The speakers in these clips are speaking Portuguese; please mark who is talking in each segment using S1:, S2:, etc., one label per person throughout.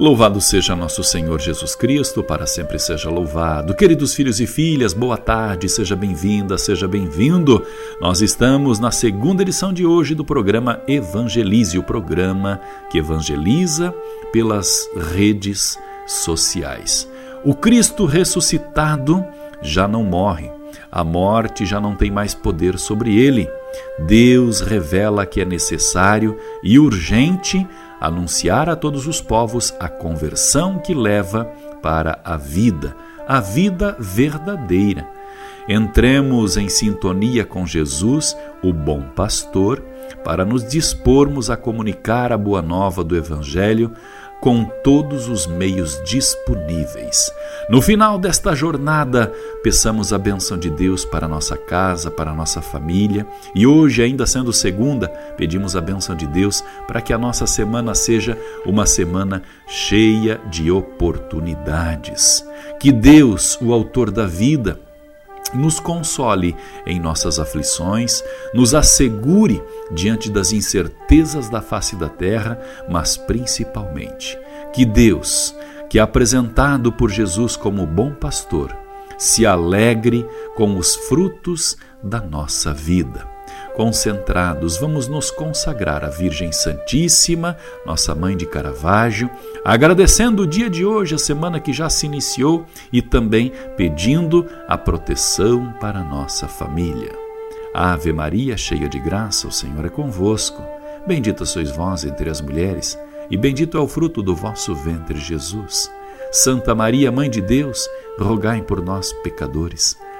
S1: Louvado seja nosso Senhor Jesus Cristo, para sempre seja louvado. Queridos filhos e filhas, boa tarde, seja bem-vinda, seja bem-vindo. Nós estamos na segunda edição de hoje do programa Evangelize, o programa que evangeliza pelas redes sociais. O Cristo ressuscitado já não morre, a morte já não tem mais poder sobre ele. Deus revela que é necessário e urgente anunciar a todos os povos a conversão que leva para a vida, a vida verdadeira. Entremos em sintonia com Jesus, o bom pastor, para nos dispormos a comunicar a boa nova do Evangelho com todos os meios disponíveis. No final desta jornada, peçamos a benção de Deus para nossa casa, para nossa família, e hoje, ainda sendo segunda, pedimos a benção de Deus para que a nossa semana seja uma semana cheia de oportunidades. Que Deus, o autor da vida, nos console em nossas aflições, nos assegure diante das incertezas da face da terra, mas principalmente que Deus, que é apresentado por Jesus como bom pastor, se alegre com os frutos da nossa vida concentrados, vamos nos consagrar à Virgem Santíssima, nossa mãe de Caravaggio, agradecendo o dia de hoje, a semana que já se iniciou e também pedindo a proteção para nossa família. Ave Maria, cheia de graça, o Senhor é convosco. Bendita sois vós entre as mulheres, e bendito é o fruto do vosso ventre, Jesus. Santa Maria, Mãe de Deus, rogai por nós, pecadores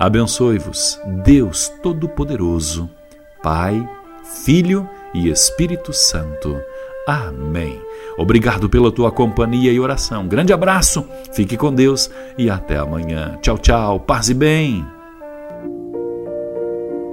S1: Abençoe-vos, Deus Todo-Poderoso, Pai, Filho e Espírito Santo. Amém. Obrigado pela tua companhia e oração. Grande abraço, fique com Deus e até amanhã. Tchau, tchau, paz e bem.